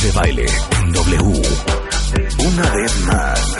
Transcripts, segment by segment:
De baile en W. Una vez más.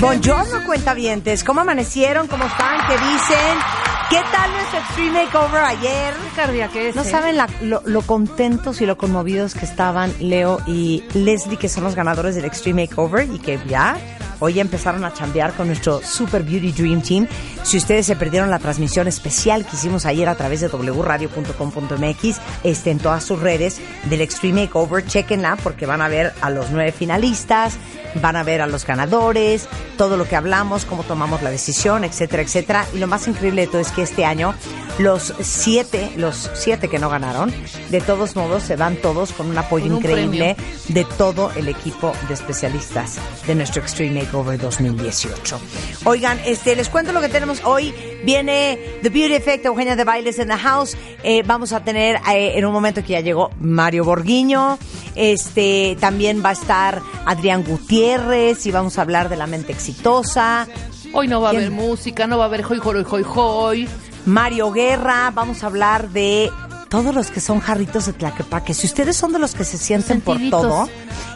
Buongiorno, cuentavientes. ¿Cómo amanecieron? ¿Cómo están? ¿Qué dicen? ¿Qué tal nuestro Extreme Makeover ayer? Cardiaque No saben la- lo, lo contentos y lo conmovidos que estaban Leo y Leslie, que son los ganadores del Extreme Makeover y que ya hoy ya empezaron a chambear con nuestro Super Beauty Dream Team. Si ustedes se perdieron la transmisión especial que hicimos ayer a través de wradio.com.mx, este, en todas sus redes del Extreme Makeover, chequenla porque van a ver a los nueve finalistas, van a ver a los ganadores, todo lo que hablamos, cómo tomamos la decisión, etcétera, etcétera. Y lo más increíble de todo es que este año los siete, los siete que no ganaron, de todos modos se van todos con un apoyo Con un increíble de todo el equipo de especialistas de nuestro Extreme Makeover 2018. Oigan, este, les cuento lo que tenemos hoy. Viene The Beauty Effect, Eugenia de Bailes in the House. Eh, vamos a tener eh, en un momento que ya llegó Mario Borguiño. Este, también va a estar Adrián Gutiérrez y vamos a hablar de la mente exitosa. Hoy no va a haber música, no va a haber hoy, hoy, hoy, hoy. Mario Guerra, vamos a hablar de todos los que son jarritos de Tlaquepaque. Si ustedes son de los que se sienten por todo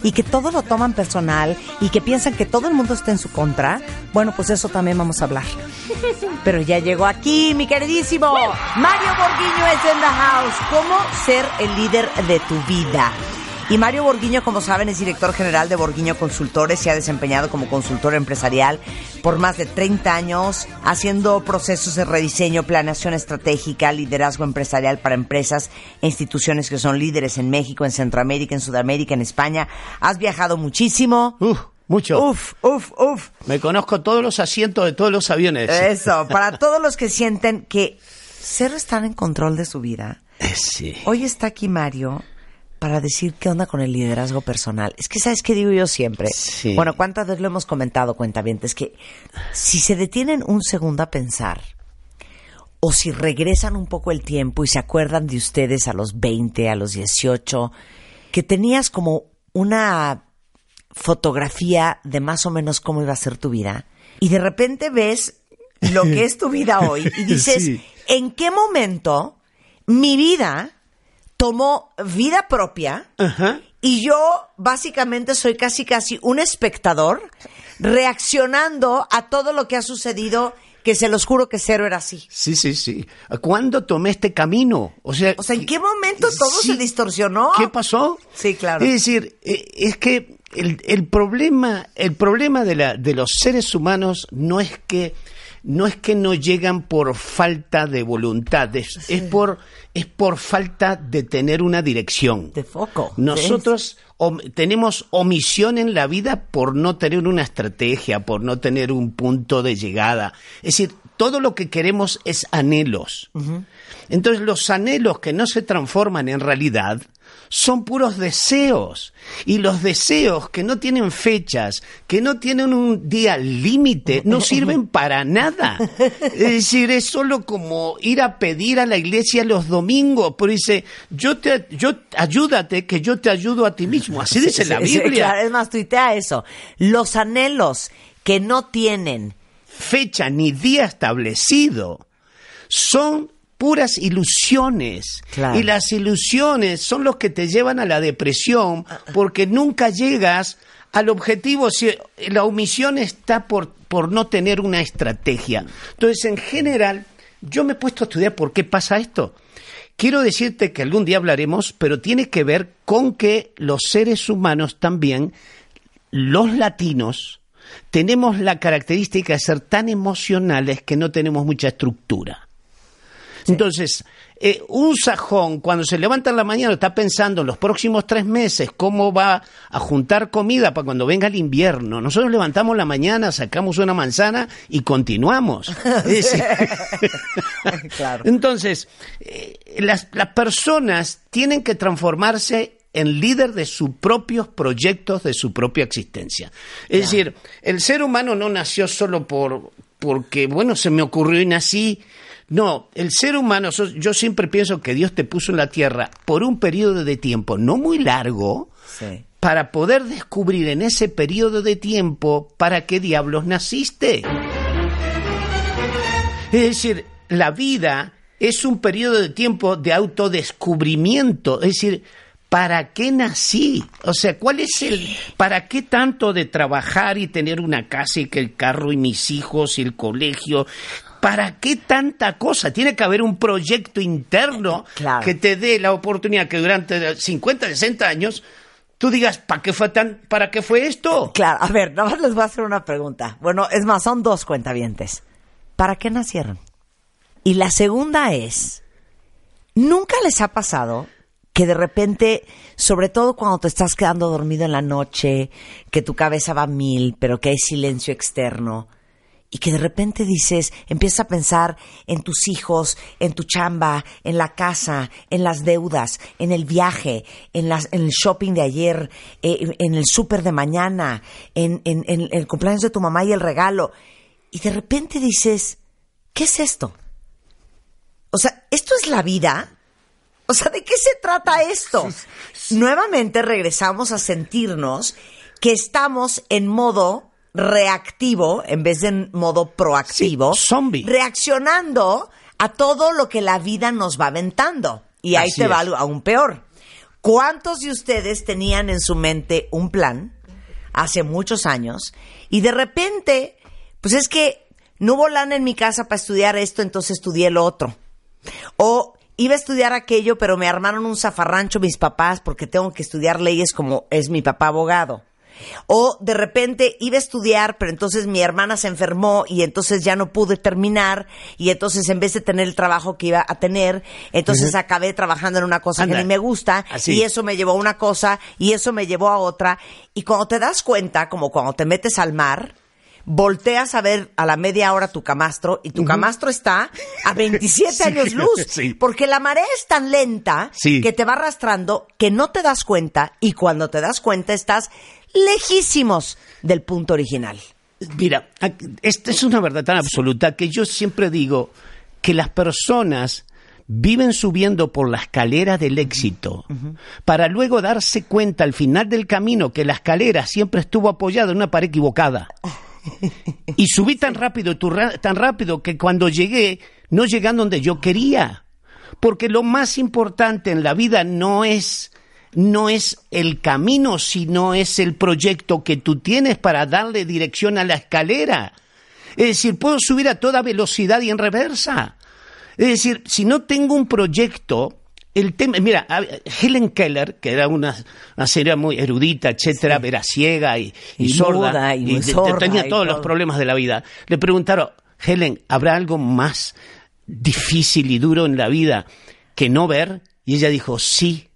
y que todo lo toman personal y que piensan que todo el mundo está en su contra, bueno, pues eso también vamos a hablar. Pero ya llegó aquí, mi queridísimo Mario Borguiño es en the house. ¿Cómo ser el líder de tu vida? Y Mario Borguiño, como saben, es director general de Borguiño Consultores. Se ha desempeñado como consultor empresarial por más de 30 años, haciendo procesos de rediseño, planeación estratégica, liderazgo empresarial para empresas e instituciones que son líderes en México, en Centroamérica, en Sudamérica, en España. Has viajado muchísimo. Uf, mucho. Uf, uf, uf. Me conozco todos los asientos de todos los aviones. Eso, para todos los que sienten que cero están en control de su vida. Eh, Sí. Hoy está aquí Mario para decir qué onda con el liderazgo personal. Es que, ¿sabes qué digo yo siempre? Sí. Bueno, ¿cuántas veces lo hemos comentado, cuentavientes? Que si se detienen un segundo a pensar, o si regresan un poco el tiempo y se acuerdan de ustedes a los 20, a los 18, que tenías como una fotografía de más o menos cómo iba a ser tu vida, y de repente ves lo que es tu vida hoy y dices, Sí. ¿en qué momento mi vida tomó vida propia Ajá. y yo básicamente soy casi casi un espectador reaccionando a todo lo que ha sucedido que se los juro que cero era así. Sí, sí, sí. ¿Cuándo tomé este camino? O sea, O sea, ¿en qué momento todo Sí. se distorsionó? ¿Qué pasó? Sí, claro. Es decir, eh, es que el, el problema, el problema de, la, de los seres humanos no es que no es que no llegan por falta de voluntad, es, es por es por falta de tener una dirección. De foco. Nosotros om- tenemos omisión en la vida por no tener una estrategia, por no tener un punto de llegada. Es decir, todo lo que queremos es anhelos. Entonces los anhelos que no se transforman en realidad son puros deseos. Y los deseos que no tienen fechas, que no tienen un día límite, no sirven para nada. Es decir, es solo como ir a pedir a la iglesia los domingos, pero dice, yo te, yo, ayúdate, que yo te ayudo a ti mismo. Así dice la Sí, sí, Biblia. claro, es más, tuitea eso. Los anhelos que no tienen fecha ni día establecido son puras ilusiones. Claro. Y las ilusiones son los que te llevan a la depresión porque nunca llegas al objetivo. Si la omisión está por, por no tener una estrategia. Entonces, en general, yo me he puesto a estudiar por qué pasa esto. Quiero decirte que algún día hablaremos, pero tiene que ver con que los seres humanos también, los latinos, tenemos la característica de ser tan emocionales que no tenemos mucha estructura. Entonces, eh, un sajón, cuando se levanta en la mañana, está pensando en los próximos tres meses cómo va a juntar comida para cuando venga el invierno. Nosotros levantamos la mañana, sacamos una manzana y continuamos. Claro. Entonces, eh, las, las personas tienen que transformarse en líder de sus propios proyectos, de su propia existencia. Es decir, el ser humano no nació solo por porque, bueno, se me ocurrió y nací. No, el ser humano, yo siempre pienso que Dios te puso en la tierra por un periodo de tiempo no muy largo, Sí. para poder descubrir en ese periodo de tiempo para qué diablos naciste. Es decir, la vida es un periodo de tiempo de autodescubrimiento, es decir, ¿para qué nací? O sea, ¿cuál es el para qué tanto de trabajar y tener una casa y que el carro y mis hijos y el colegio? ¿Para qué tanta cosa? Tiene que haber un proyecto interno Claro. que te dé la oportunidad que durante 50, 60 años tú digas, ¿para qué fue tan para qué fue esto? Claro, a ver, nada más les voy a hacer una pregunta. Bueno, es más, son dos cuentavientes. ¿Para qué nacieron? Y la segunda es, ¿nunca les ha pasado que de repente, sobre todo cuando te estás quedando dormido en la noche, que tu cabeza va a mil, pero que hay silencio externo, y que de repente dices, empiezas a pensar en tus hijos, en tu chamba, en la casa, en las deudas, en el viaje, en, las, en el shopping de ayer, eh, en el súper de mañana, en, en- en el cumpleaños de tu mamá y el regalo. Y de repente dices, ¿qué es esto? O sea, ¿esto es la vida? O sea, ¿de qué se trata esto? Nuevamente regresamos a sentirnos que estamos en modo reactivo en vez de en modo proactivo. Sí, zombie. Reaccionando a todo lo que la vida nos va aventando. Y ahí Así te va es. aún peor. ¿Cuántos de ustedes tenían en su mente un plan hace muchos años y de repente, pues es que no hubo lana en mi casa para estudiar esto, entonces estudié lo otro? O iba a estudiar aquello, pero me armaron un zafarrancho mis papás porque tengo que estudiar leyes como es mi papá abogado. O de repente iba a estudiar, pero entonces mi hermana se enfermó y entonces ya no pude terminar y entonces en vez de tener el trabajo que iba a tener, entonces acabé trabajando en una cosa Anda. que ni me gusta Así. y eso me llevó a una cosa y eso me llevó a otra. Y cuando te das cuenta, como cuando te metes al mar, volteas a ver a la media hora tu camastro y tu camastro está a 27 Sí, años luz. sí. Porque la marea es tan lenta Sí. que te va arrastrando que no te das cuenta y cuando te das cuenta estás lejísimos del punto original. Mira, esta es una verdad tan absoluta que yo siempre digo que las personas viven subiendo por la escalera del éxito para luego darse cuenta al final del camino que la escalera siempre estuvo apoyada en una pared equivocada. Y subí tan rápido, tan rápido que cuando llegué no llegué a donde yo quería. Porque lo más importante en la vida no es no es el camino, sino es el proyecto que tú tienes para darle dirección a la escalera. Es decir, puedo subir a toda velocidad y en reversa. Es decir, si no tengo un proyecto, el tema, mira, a- Helen Keller, que era una, una señora muy erudita, etcétera, era ciega y, y Y sorda, muda y sorda tenía y todos los problemas de la vida. Le preguntaron, Helen, ¿habrá algo más difícil y duro en la vida que no ver? Y ella dijo, sí,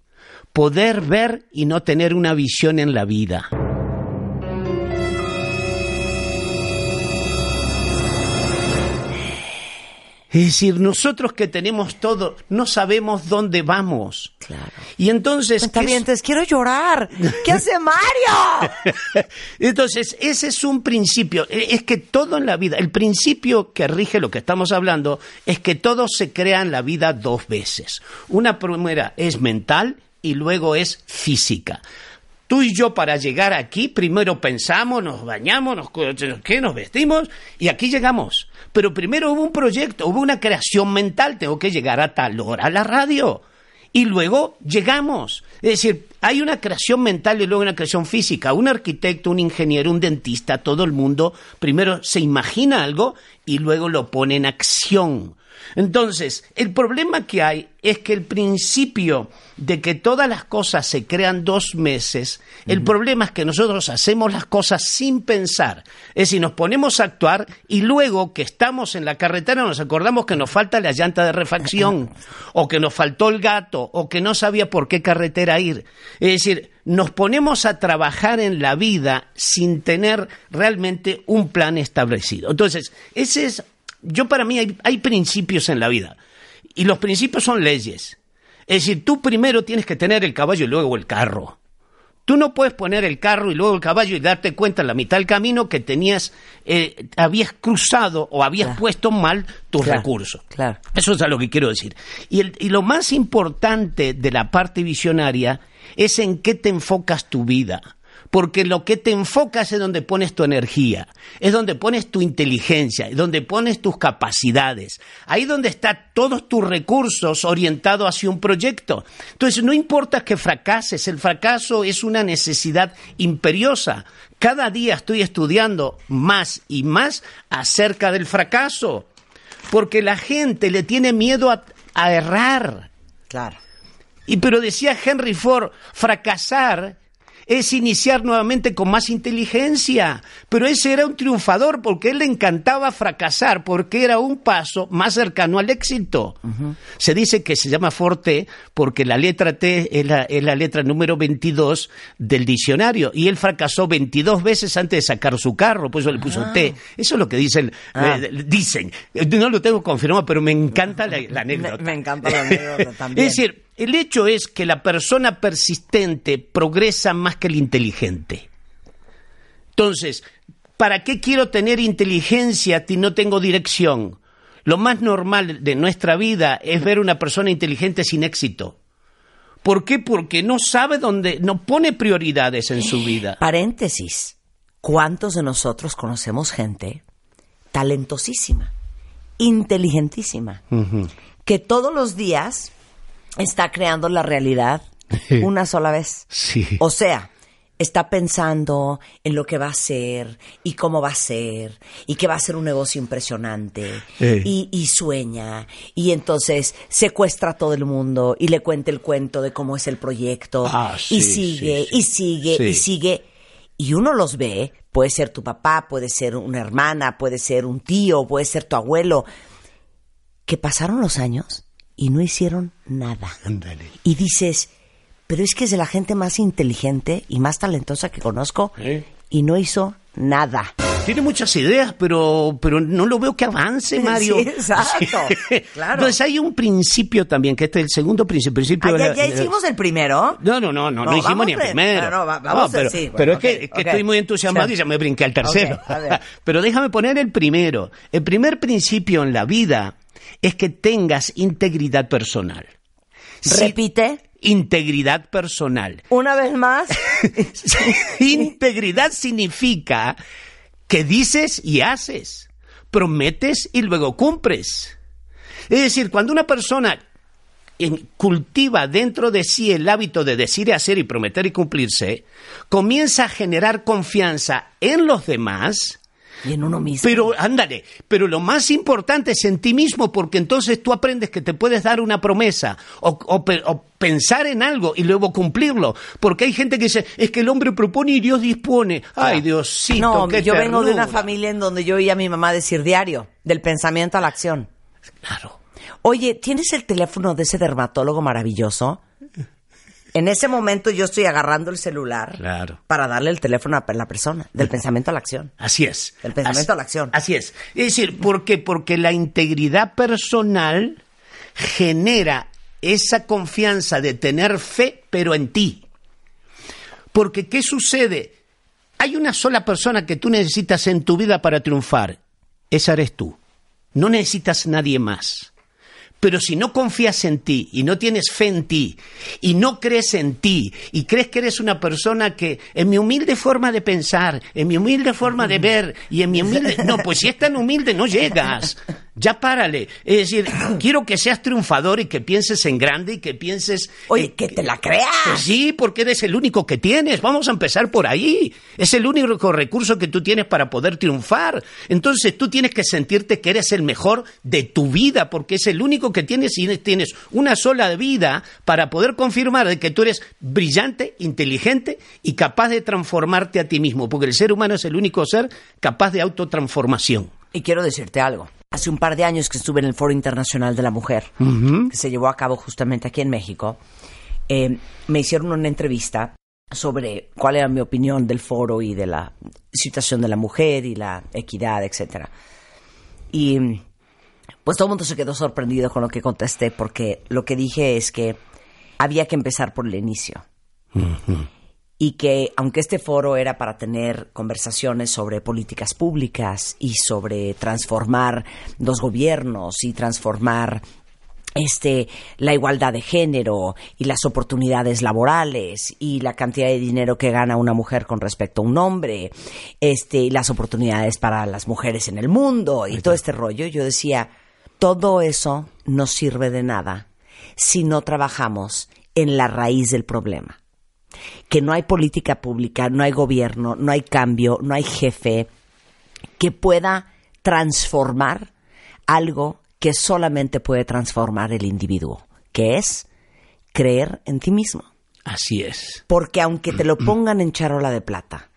poder ver y no tener una visión en la vida. Es decir, nosotros que tenemos todo, no sabemos dónde vamos. Claro. Y entonces... ¿qué es- Cuentavientes, quiero llorar. ¿Qué hace Mario? Entonces, ese es un principio. E- Es que todo en la vida, el principio que rige lo que estamos hablando, es que todo se crea en la vida dos veces. Una primera es mental y luego es física. Tú y yo para llegar aquí, primero pensamos, nos bañamos, nos, ¿qué? nos vestimos y aquí llegamos. Pero primero hubo un proyecto, hubo una creación mental, tengo que llegar a tal hora a la radio. Y luego llegamos. Es decir, hay una creación mental y luego una creación física. Un arquitecto, un ingeniero, un dentista, todo el mundo primero se imagina algo y luego lo pone en acción. Entonces, el problema que hay es que el principio de que todas las cosas se crean dos meses, el problema es que nosotros hacemos las cosas sin pensar. Es decir, nos ponemos a actuar y luego que estamos en la carretera nos acordamos que nos falta la llanta de refacción, o que nos faltó el gato, o que no sabía por qué carretera ir. Es decir, nos ponemos a trabajar en la vida sin tener realmente un plan establecido. Entonces, ese es yo para mí hay, hay principios en la vida y los principios son leyes. Es decir, tú primero tienes que tener el caballo y luego el carro. Tú no puedes poner el carro y luego el caballo y darte cuenta en la mitad del camino que tenías, eh, habías cruzado o habías puesto mal tus Claro, recursos. claro. Eso es a lo que quiero decir. Y, el- y lo más importante de la parte visionaria es en qué te enfocas tu vida. Porque lo que te enfocas es donde pones tu energía, es donde pones tu inteligencia, es donde pones tus capacidades. Ahí donde están todos tus recursos orientados hacia un proyecto. Entonces, no importa que fracases, el fracaso es una necesidad imperiosa. Cada día estoy estudiando más y más acerca del fracaso porque la gente le tiene miedo a, a errar. Claro. Y pero decía Henry Ford, fracasar es iniciar nuevamente con más inteligencia. Pero ese era un triunfador porque él le encantaba fracasar porque era un paso más cercano al éxito. Se dice que se llama Forte porque la letra T es la, es la letra número 22 del diccionario y él fracasó 22 veces antes de sacar su carro, por eso le puso T. Eso es lo que dicen. Ah. eh, dicen. No lo tengo confirmado, pero me encanta la, la anécdota. me encanta la anécdota también. Es decir, el hecho es que la persona persistente progresa más que el inteligente. Entonces, ¿para qué quiero tener inteligencia si no tengo dirección? Lo más normal de nuestra vida es ver una persona inteligente sin éxito. ¿Por qué? Porque no sabe dónde, no pone prioridades en su vida. Paréntesis. ¿Cuántos de nosotros conocemos gente talentosísima, inteligentísima, que todos los días está creando la realidad una sola vez? Sí. O sea, está pensando en lo que va a ser y cómo va a ser y que va a ser un negocio impresionante Eh. y, y sueña y entonces secuestra a todo el mundo y le cuenta el cuento de cómo es el proyecto Ah, sí, y sigue sí, sí. y sigue y sigue y uno los ve, puede ser tu papá, puede ser una hermana, puede ser un tío, puede ser tu abuelo, que pasaron los años y no hicieron nada. Ándale. Y dices, pero es que es de la gente más inteligente y más talentosa que conozco ¿Eh? y no hizo nada. Tiene muchas ideas, pero, pero no lo veo que avance, Mario. Sí, exacto. Claro. Entonces hay un principio también, que este es el segundo principio. principio Ah, ya, ya hicimos el primero. No, no, no, no, no, No, hicimos ni el primero. no, no, va- vamos a- pero, sí, pero es que, es que ok. estoy muy entusiasmado Sí. y ya me brinqué al tercero. A pero déjame poner el primero. El primer principio en la vida es que tengas integridad personal. Si- Repite Integridad personal. una vez más. Integridad significa que dices y haces, prometes y luego cumples. Es decir, cuando una persona en- cultiva dentro de sí el hábito de decir y hacer y prometer y cumplirse, comienza a generar confianza en los demás, y en uno mismo. pero ándale, pero lo más importante es en ti mismo, porque entonces tú aprendes que te puedes dar una promesa o, o pe- o pensar en algo y luego cumplirlo. Porque hay gente que dice, es que el hombre propone y Dios dispone. Ay, Diosito, no, qué yo vengo de una familia en donde yo oía a mi mamá decir diario, del pensamiento a la acción. Claro. Oye, ¿tienes el teléfono de ese dermatólogo maravilloso? En ese momento yo estoy agarrando el celular Claro. para darle el teléfono a la persona, del pensamiento a la acción. Así es. Del pensamiento Así- a la acción. Así es. Es decir, ¿por qué? Porque la integridad personal genera esa confianza de tener fe, pero en ti. Porque, ¿qué sucede? Hay una sola persona que tú necesitas en tu vida para triunfar. Esa eres tú. No necesitas nadie más. Pero si no confías en ti y no tienes fe en ti y no crees en ti y crees que eres una persona que en mi humilde forma de pensar, en mi humilde forma de ver y en mi humilde... No, pues si es tan humilde no llegas. Ya párale. Es decir, quiero que seas triunfador y que pienses en grande y que pienses... Oye, eh, que te la creas. Pues sí, porque eres el único que tienes. Vamos a empezar por ahí. Es el único recurso que tú tienes para poder triunfar. Entonces tú tienes que sentirte que eres el mejor de tu vida, porque es el único que tienes y tienes una sola vida para poder confirmar de que tú eres brillante, inteligente y capaz de transformarte a ti mismo, porque el ser humano es el único ser capaz de autotransformación. Y quiero decirte algo. Hace un par de años que estuve en el Foro Internacional de la Mujer, que se llevó a cabo justamente aquí en México, eh, me hicieron una entrevista sobre cuál era mi opinión del foro y de la situación de la mujer y la equidad, etcétera. Y pues todo el mundo se quedó sorprendido con lo que contesté porque lo que dije es que había que empezar por el inicio. Y que aunque este foro era para tener conversaciones sobre políticas públicas y sobre transformar los gobiernos y transformar este la igualdad de género y las oportunidades laborales y la cantidad de dinero que gana una mujer con respecto a un hombre, este y las oportunidades para las mujeres en el mundo y todo este rollo, yo decía, todo eso no sirve de nada si no trabajamos en la raíz del problema. Que no hay política pública, no hay gobierno, no hay cambio, no hay jefe que pueda transformar algo que solamente puede transformar el individuo, que es creer en ti mismo. Así es. Porque aunque te lo pongan en charola de plata,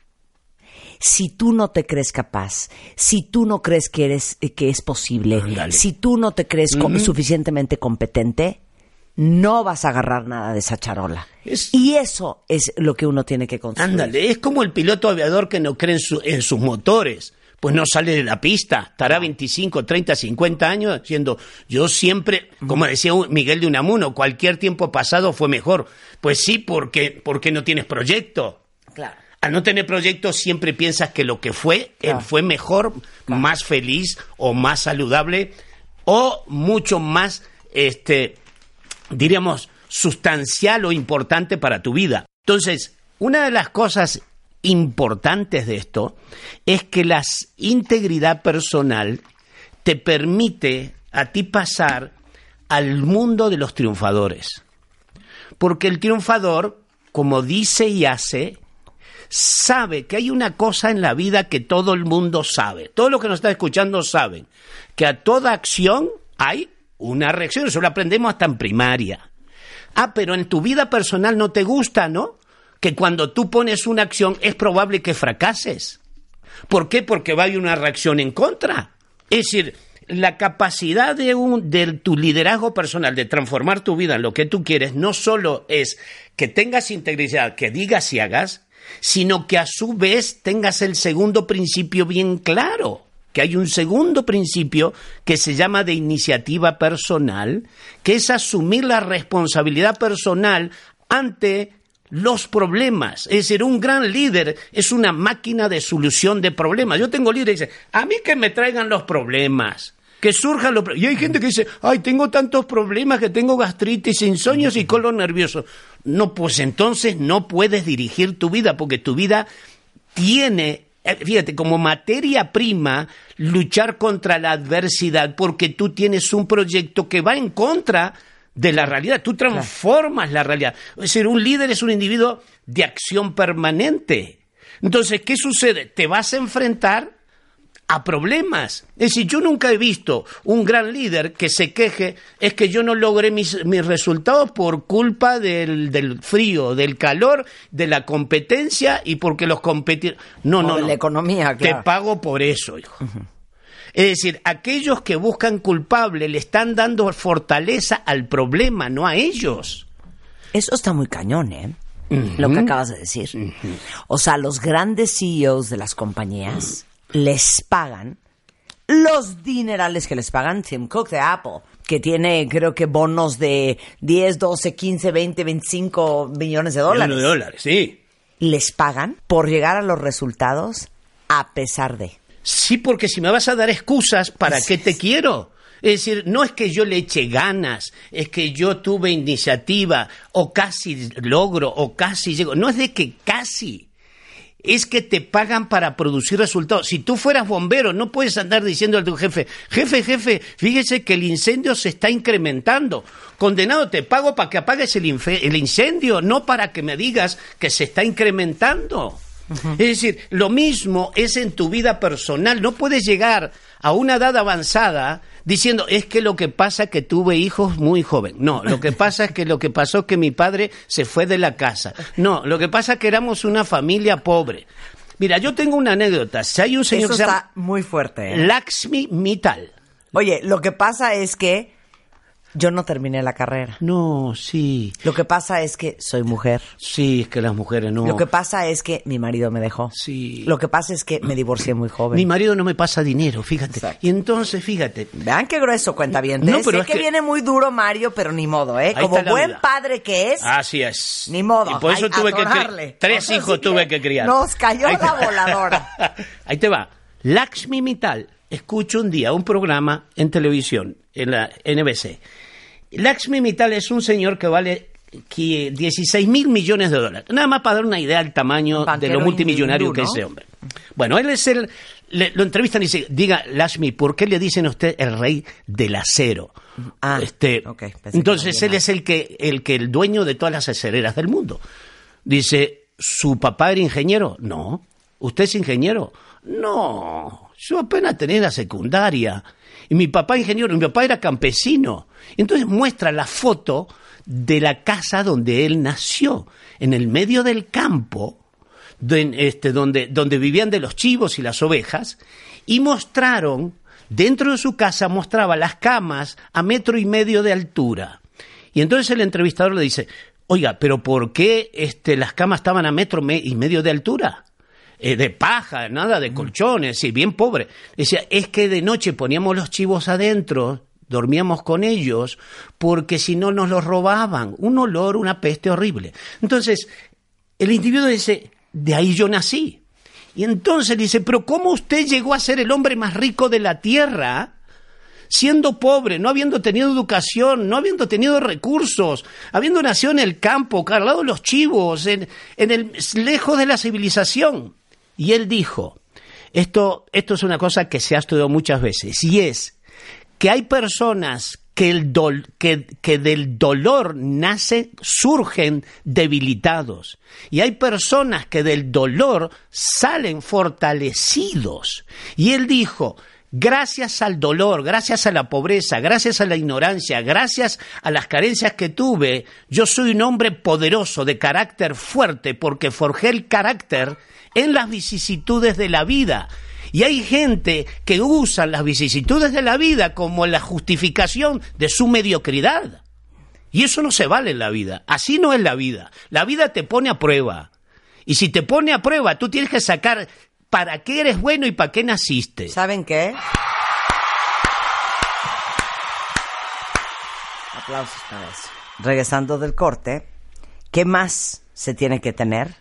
si tú no te crees capaz, si tú no crees que eres que es posible, si tú no te crees suficientemente competente, no vas a agarrar nada de esa charola. Es- Y eso es lo que uno tiene que construir. Ándale, es como el piloto aviador que no cree en, su- en sus motores. Pues no sale de la pista, estará 25, 30, 50 años diciendo, yo siempre, como decía Miguel de Unamuno, cualquier tiempo pasado fue mejor. Pues sí, porque, porque no tienes proyecto. Claro. Al no tener proyecto siempre piensas que lo que fue Claro. fue mejor, más feliz o más saludable o mucho más, este, diríamos, sustancial o importante para tu vida. Entonces, una de las cosas importantes de esto es que la integridad personal te permite a ti pasar al mundo de los triunfadores. Porque el triunfador, como dice y hace, sabe que hay una cosa en la vida que todo el mundo sabe. Todo lo que nos está escuchando saben que a toda acción hay una reacción. Eso lo aprendemos hasta en primaria. Ah, pero en tu vida personal no te gusta, ¿no? Que cuando tú pones una acción es probable que fracases. ¿Por qué? Porque va a haber una reacción en contra. Es decir, la capacidad de, un, de tu liderazgo personal, de transformar tu vida en lo que tú quieres, no solo es que tengas integridad, que digas y hagas, sino que a su vez tengas el segundo principio bien claro, que hay un segundo principio que se llama de iniciativa personal, que es asumir la responsabilidad personal ante los problemas. Es decir, un gran líder es una máquina de solución de problemas. Yo tengo líderes que dicen, a mí que me traigan los problemas. Que surjan los problemas. Y hay gente que dice, ay, tengo tantos problemas que tengo gastritis, insomnios y colon nervioso. No, pues entonces no puedes dirigir tu vida, porque tu vida tiene, fíjate, como materia prima, luchar contra la adversidad, porque tú tienes un proyecto que va en contra de la realidad, tú transformas la realidad. Es decir, un líder es un individuo de acción permanente. Entonces, ¿qué sucede? Te vas a enfrentar a problemas. Es decir, yo nunca he visto un gran líder que se queje, es que yo no logré mis, mis resultados por culpa del, del frío, del calor, de la competencia y porque los competidores... No, no, de no. la economía, Te claro. pago por eso, hijo. Es decir, aquellos que buscan culpable le están dando fortaleza al problema, no a ellos. Eso está muy cañón, ¿eh? Lo que acabas de decir. O sea, los grandes CEOs de las compañías les pagan los dinerales que les pagan Tim Cook de Apple, que tiene creo que bonos de 10, 12, 15, 20, 25 millones de dólares. Millones de dólares, sí. Les pagan por llegar a los resultados a pesar de. Sí, porque si me vas a dar excusas, ¿para qué te quiero? Es decir, no es que yo le eche ganas, es que yo tuve iniciativa o casi logro o casi llego. No es de que casi. Es que te pagan para producir resultados. Si tú fueras bombero, no puedes andar diciendo a tu jefe, jefe, jefe, fíjese que el incendio se está incrementando. Condenado, te pago para que apagues el, el incendio, no para que me digas que se está incrementando. Es decir, lo mismo es en tu vida personal. No puedes llegar a una edad avanzada diciendo, es que lo que pasa es que tuve hijos muy joven. No, lo que pasa es que lo que pasó es que mi padre se fue de la casa. No, lo que pasa es que éramos una familia pobre. Mira, yo tengo una anécdota. Si hay un señor Eso que se llama está muy fuerte. ¿eh? Lakshmi Mittal. Oye, lo que pasa es que yo no terminé la carrera. No, sí, Lo que pasa es que soy mujer. sí, es que las mujeres no. Lo que pasa es que mi marido me dejó. Sí. Lo que pasa es que me divorcié muy joven. Mi marido no me pasa dinero, fíjate. Exacto. Y entonces, fíjate, Vean qué grueso cuenta bien. No, pero sé es que, que- viene muy duro Mario, pero ni modo, ¿eh? Ahí Como buen vida. padre que es, Así es. ni modo. Y por eso Ay, tuve que. Tres hijos tuve que criar. nos cayó Ahí la voladora. Ahí te va. Lakshmi Mittal. Escucho un día un programa en televisión, en la NBC. Lakshmi Mittal es un señor que vale que 16 mil millones de dólares. Nada más para dar una idea del tamaño de lo multimillonario que es ese hombre. Bueno, él es el... le- lo entrevistan y dice, diga, Lakshmi, ¿por qué le dicen a usted el rey del acero? Ah, este, ok, pensé que entonces él es el que, el que el dueño de todas las acereras del mundo. Dice, ¿su papá era ingeniero? No. ¿Usted es ingeniero? No. Yo apenas tenía la secundaria. Y mi papá ingeniero, mi papá era campesino. Entonces muestra la foto de la casa donde él nació, en el medio del campo, este, donde, donde vivían de los chivos y las ovejas, y mostraron, dentro de su casa, mostraba las camas a metro y medio de altura. Y entonces el entrevistador le dice, oiga, pero ¿por qué este, las camas estaban a metro me- y medio de altura? Eh, de paja, nada de colchones, sí, bien pobre. Decía, es que de noche poníamos los chivos adentro, dormíamos con ellos, porque si no nos los robaban. Un olor, una peste horrible. Entonces, el individuo dice, de ahí yo nací. Y entonces dice, pero ¿cómo usted llegó a ser el hombre más rico de la tierra? siendo pobre, no habiendo tenido educación, no habiendo tenido recursos, habiendo nacido en el campo, cargado los chivos, en, en el lejos de la civilización. Y él dijo, esto, esto es una cosa que se ha estudiado muchas veces, y es que hay personas que, del dolor nace, surgen debilitados. Y hay personas que del dolor salen fortalecidos. Y él dijo, gracias al dolor, gracias a la pobreza, gracias a la ignorancia, gracias a las carencias que tuve, yo soy un hombre poderoso, de carácter fuerte, porque forjé el carácter en las vicisitudes de la vida. Y hay gente que usa las vicisitudes de la vida como la justificación de su mediocridad. Y eso no se vale en la vida. Así no es la vida. La vida te pone a prueba. Y si te pone a prueba, tú tienes que sacar para qué eres bueno y para qué naciste. ¿Saben qué? Aplausos para eso. Regresando del corte, ¿qué más se tiene que tener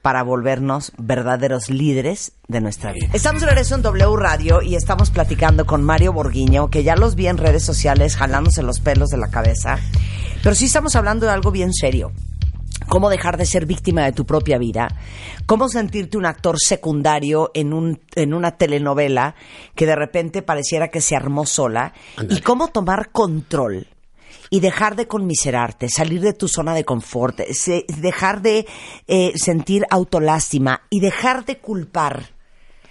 para volvernos verdaderos líderes de nuestra vida? Estamos de regreso en W Radio y estamos platicando con Mario Borguiño, que ya los vi en redes sociales jalándose los pelos de la cabeza. Pero sí estamos hablando de algo bien serio cómo dejar de ser víctima de tu propia vida, cómo sentirte un actor secundario en, un, en una telenovela que de repente pareciera que se armó sola, y cómo tomar control y dejar de conmiserarte, salir de tu zona de confort, se- dejar de eh, sentir autolástima y dejar de culpar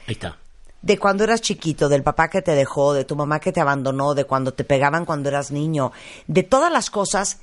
Ahí está. de cuando eras chiquito, del papá que te dejó, de tu mamá que te abandonó, de cuando te pegaban cuando eras niño, de todas las cosas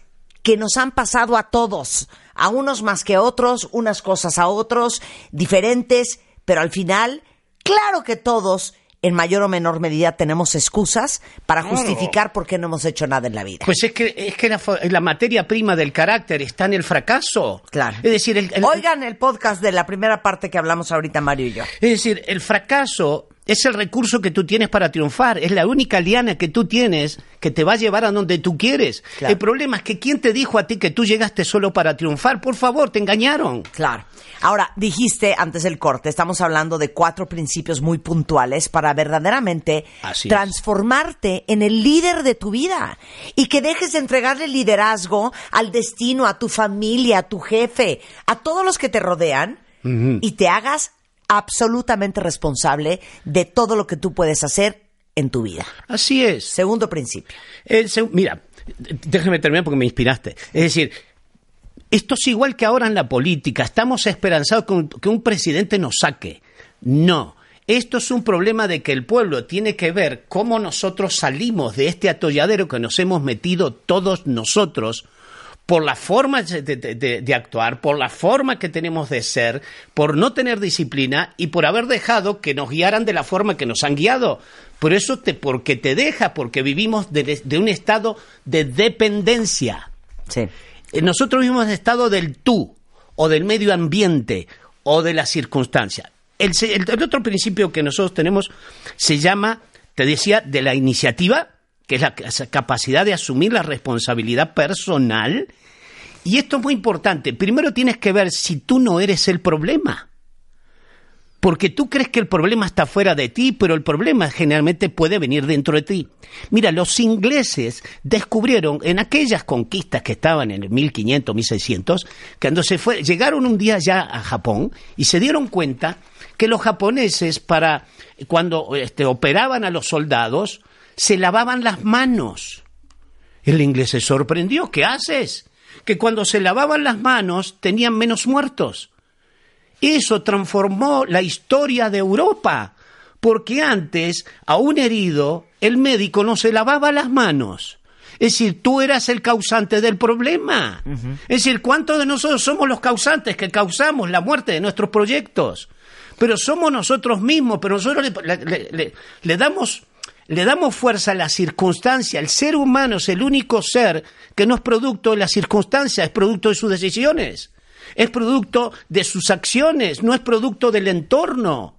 que nos han pasado a todos, a unos más que a otros, unas cosas a otros, diferentes, pero al final, claro que todos, en mayor o menor medida, tenemos excusas para justificar por qué no hemos hecho nada en la vida. Pues es que, es que la, la materia prima del carácter está en el fracaso. claro. Es decir, el, el- Oigan el podcast de la primera parte que hablamos ahorita Mario y yo. es decir, el fracaso es el recurso que tú tienes para triunfar, es la única liana que tú tienes que te va a llevar a donde tú quieres. Claro. El problema es que ¿quién te dijo a ti que tú llegaste solo para triunfar? Por favor, te engañaron. Claro. Ahora, dijiste antes del corte, estamos hablando de cuatro principios muy puntuales para verdaderamente Así es. transformarte en el líder de tu vida y que dejes de entregarle liderazgo al destino, a tu familia, a tu jefe, a todos los que te rodean y te hagas absolutamente responsable de todo lo que tú puedes hacer en tu vida. Así es. Segundo principio. El seg- mira, déjame terminar porque me inspiraste. Es decir, esto es igual que ahora en la política. Estamos esperanzados con que un presidente nos saque. No. Esto es un problema de que el pueblo tiene que ver cómo nosotros salimos de este atolladero que nos hemos metido todos nosotros por la forma de, de- de- de actuar, por la forma que tenemos de ser, por no tener disciplina y por haber dejado que nos guiaran de la forma que nos han guiado. Por eso te, porque te deja, porque vivimos de, de un estado de dependencia. Sí. Eh, Nosotros vivimos en estado del tú, o del medio ambiente, o de la circunstancia. El- el otro principio que nosotros tenemos se llama, te decía, de la iniciativa, que es la capacidad de asumir la responsabilidad personal. Y esto es muy importante. Primero tienes que ver si tú no eres el problema. Porque tú crees que el problema está fuera de ti, pero el problema generalmente puede venir dentro de ti. Mira, los ingleses descubrieron en aquellas conquistas que estaban en el 1500, 1600, cuando se fue, llegaron un día ya a Japón y se dieron cuenta que los japoneses para cuando este, operaban a los soldados se lavaban las manos. El inglés se sorprendió. ¿Qué haces? Que cuando se lavaban las manos tenían menos muertos. Eso transformó la historia de Europa, porque antes a un herido el médico no se lavaba las manos. Es decir, tú eras el causante del problema. Es decir, ¿cuántos de nosotros somos los causantes que causamos la muerte de nuestros proyectos? Pero somos nosotros mismos, pero nosotros le, le- le- le damos, le damos fuerza a la circunstancia. El ser humano es el único ser que no es producto de las circunstancias, es producto de sus decisiones. Es producto de sus acciones, no es producto del entorno.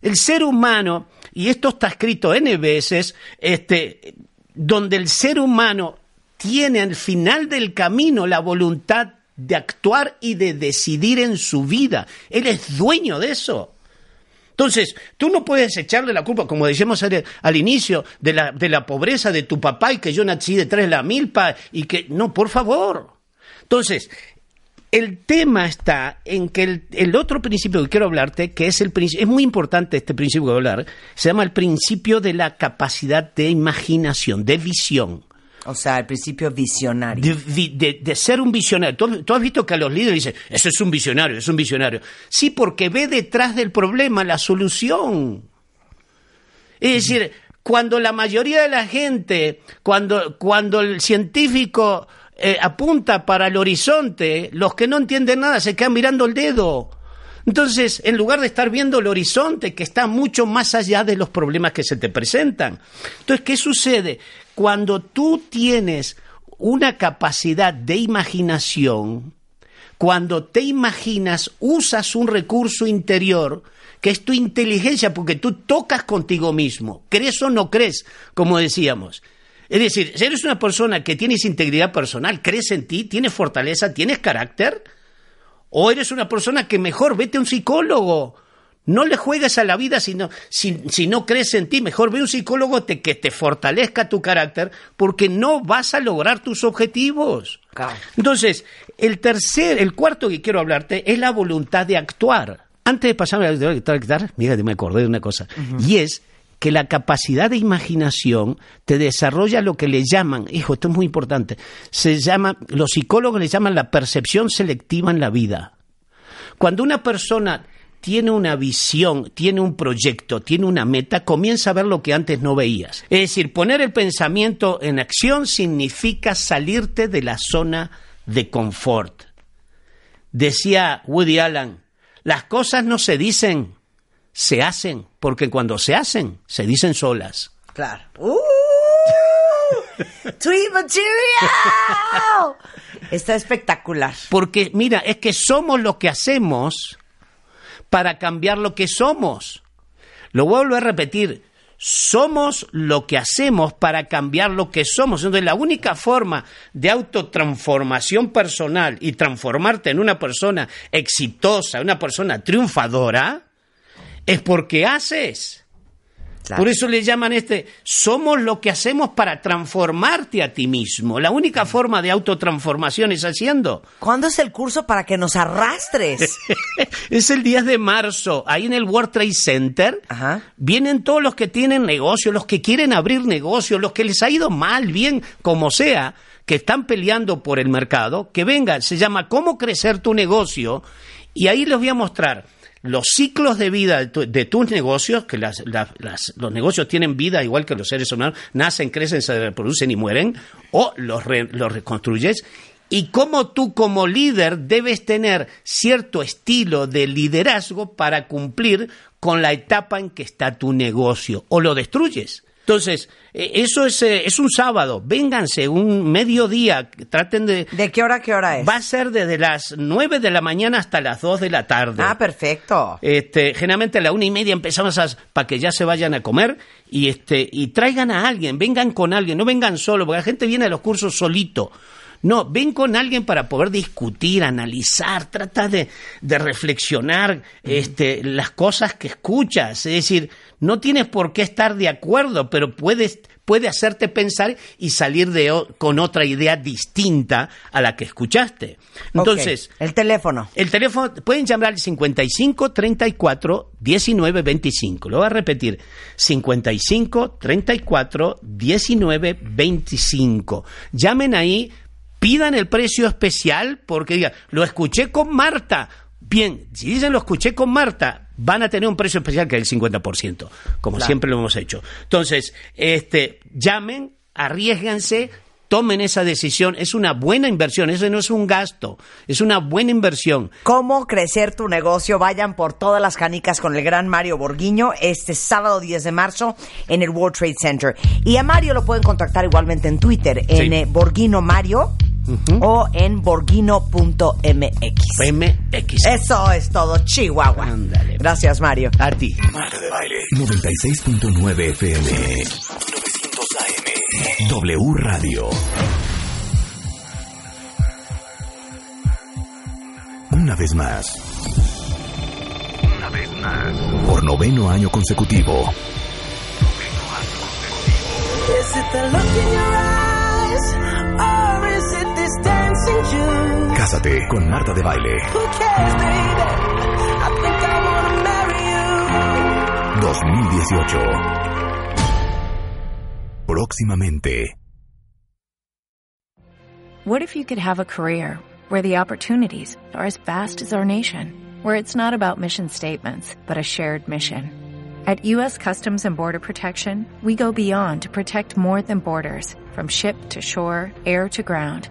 El ser humano, y esto está escrito N veces, este, donde el ser humano tiene al final del camino la voluntad de actuar y de decidir en su vida. Él es dueño de eso. Entonces, tú no puedes echarle la culpa, como decíamos al, inicio, de la, de la pobreza de tu papá y que yo nací detrás de la milpa y que... No, por favor. Entonces, el tema está en que el, el otro principio que quiero hablarte, que es el es muy importante este principio que hablar, se llama el principio de la capacidad de imaginación, de visión. O sea, el principio visionario. De, ser un visionario. ¿Tú, tú has visto que a los líderes dicen, eso es un visionario, es un visionario. Sí, porque ve detrás del problema la solución. Es decir, cuando la mayoría de la gente, cuando, cuando el científico eh, apunta para el horizonte, los que no entienden nada se quedan mirando el dedo. Entonces, en lugar de estar viendo el horizonte que está mucho más allá de los problemas que se te presentan. Entonces, ¿qué sucede? Cuando tú tienes una capacidad de imaginación, cuando te imaginas, usas un recurso interior que es tu inteligencia, porque tú tocas contigo mismo, crees o no crees, como decíamos. Es decir, si eres una persona que tienes integridad personal, crees en ti, tienes fortaleza, tienes carácter, o eres una persona que mejor vete a un psicólogo. No le juegues a la vida si no, si, si no crees en ti. Mejor ve un psicólogo te- que te fortalezca tu carácter porque no vas a lograr tus objetivos. Entonces, el tercer, el cuarto que quiero hablarte es la voluntad de actuar. Antes de pasarme a la guitarra, mira, me acordé de una cosa. Y es que la capacidad de imaginación te desarrolla lo que le llaman, hijo, esto es muy importante, se llama, los psicólogos le llaman la percepción selectiva en la vida. Cuando una persona tiene una visión, tiene un proyecto, tiene una meta, comienza a ver lo que antes no veías. Es decir, poner el pensamiento en acción significa salirte de la zona de confort. Decía Woody Allen, las cosas no se dicen, se hacen, porque cuando se hacen, se dicen solas. Claro. ¡Uh! ¡Tweet material! Está espectacular. Porque, mira, es que somos lo que hacemos para cambiar lo que somos. Lo vuelvo a repetir. Somos lo que hacemos para cambiar lo que somos. Entonces, la única forma de autotransformación personal y transformarte en una persona exitosa, una persona triunfadora, es porque haces. Claro. Por eso le llaman este, somos lo que hacemos para transformarte a ti mismo. La única forma de autotransformación es haciendo. ¿Cuándo es el curso para que nos arrastres? es el 10 de marzo, ahí en el World Trade Center. Ajá. Vienen todos los que tienen negocio, los que quieren abrir negocio, los que les ha ido mal, bien, como sea, que están peleando por el mercado, que vengan. Se llama ¿Cómo crecer tu negocio? Y ahí les voy a mostrar los ciclos de vida de, tu- de tus negocios, que las- las- las- los negocios tienen vida igual que los seres humanos, nacen, crecen, se reproducen y mueren, o los, re- los reconstruyes, y cómo tú como líder debes tener cierto estilo de liderazgo para cumplir con la etapa en que está tu negocio, o lo destruyes. Entonces, eh, eso es, eh, es un sábado, vénganse un mediodía, traten de... ¿De qué hora qué hora es? Va a ser desde las 9 de la mañana hasta las 2 de la tarde. Ah, perfecto. Este, generalmente a la una y media empezamos a, para que ya se vayan a comer y este, y traigan a alguien, vengan con alguien, no vengan solo, porque la gente viene a los cursos solito. No, ven con alguien para poder discutir, analizar, trata de, de reflexionar este, las cosas que escuchas. Es decir, no tienes por qué estar de acuerdo, pero puedes, puede hacerte pensar y salir de, con otra idea distinta a la que escuchaste. Entonces, El teléfono. el teléfono, pueden llamar al 55 34 19 25. Lo voy a repetir. 55 34 19 25. Llamen ahí, pidan el precio especial porque digan, lo escuché con Marta. Bien, si dicen lo escuché con Marta, van a tener un precio especial que es el 50%, como Claro. siempre lo hemos hecho. Entonces, este, llamen, arriesganse, tomen esa decisión. Es una buena inversión, eso no es un gasto, es una buena inversión. ¿Cómo crecer tu negocio? Vayan por todas las canicas con el gran Mario Borguiño este sábado 10 de marzo en el World Trade Center. Y a Mario lo pueden contactar igualmente en Twitter, en Sí. eh, Borguino Mario o en borguino.mx. PMX. Eso es todo, Chihuahua. Ándale. Gracias, Mario. A ti. Marta de Baile 96.9 FM 900 AM W Radio Una vez más Una vez más Por noveno año consecutivo Is it the Cásate con Marta de Baile Who cares, baby? I think I wanna marry you. 2018 Próximamente What if you could have a career where the opportunities are as vast as our nation, where it's not about mission statements, but a shared mission? At U.S. Customs and Border Protection, we go beyond to protect more than borders, from ship to shore, air to ground,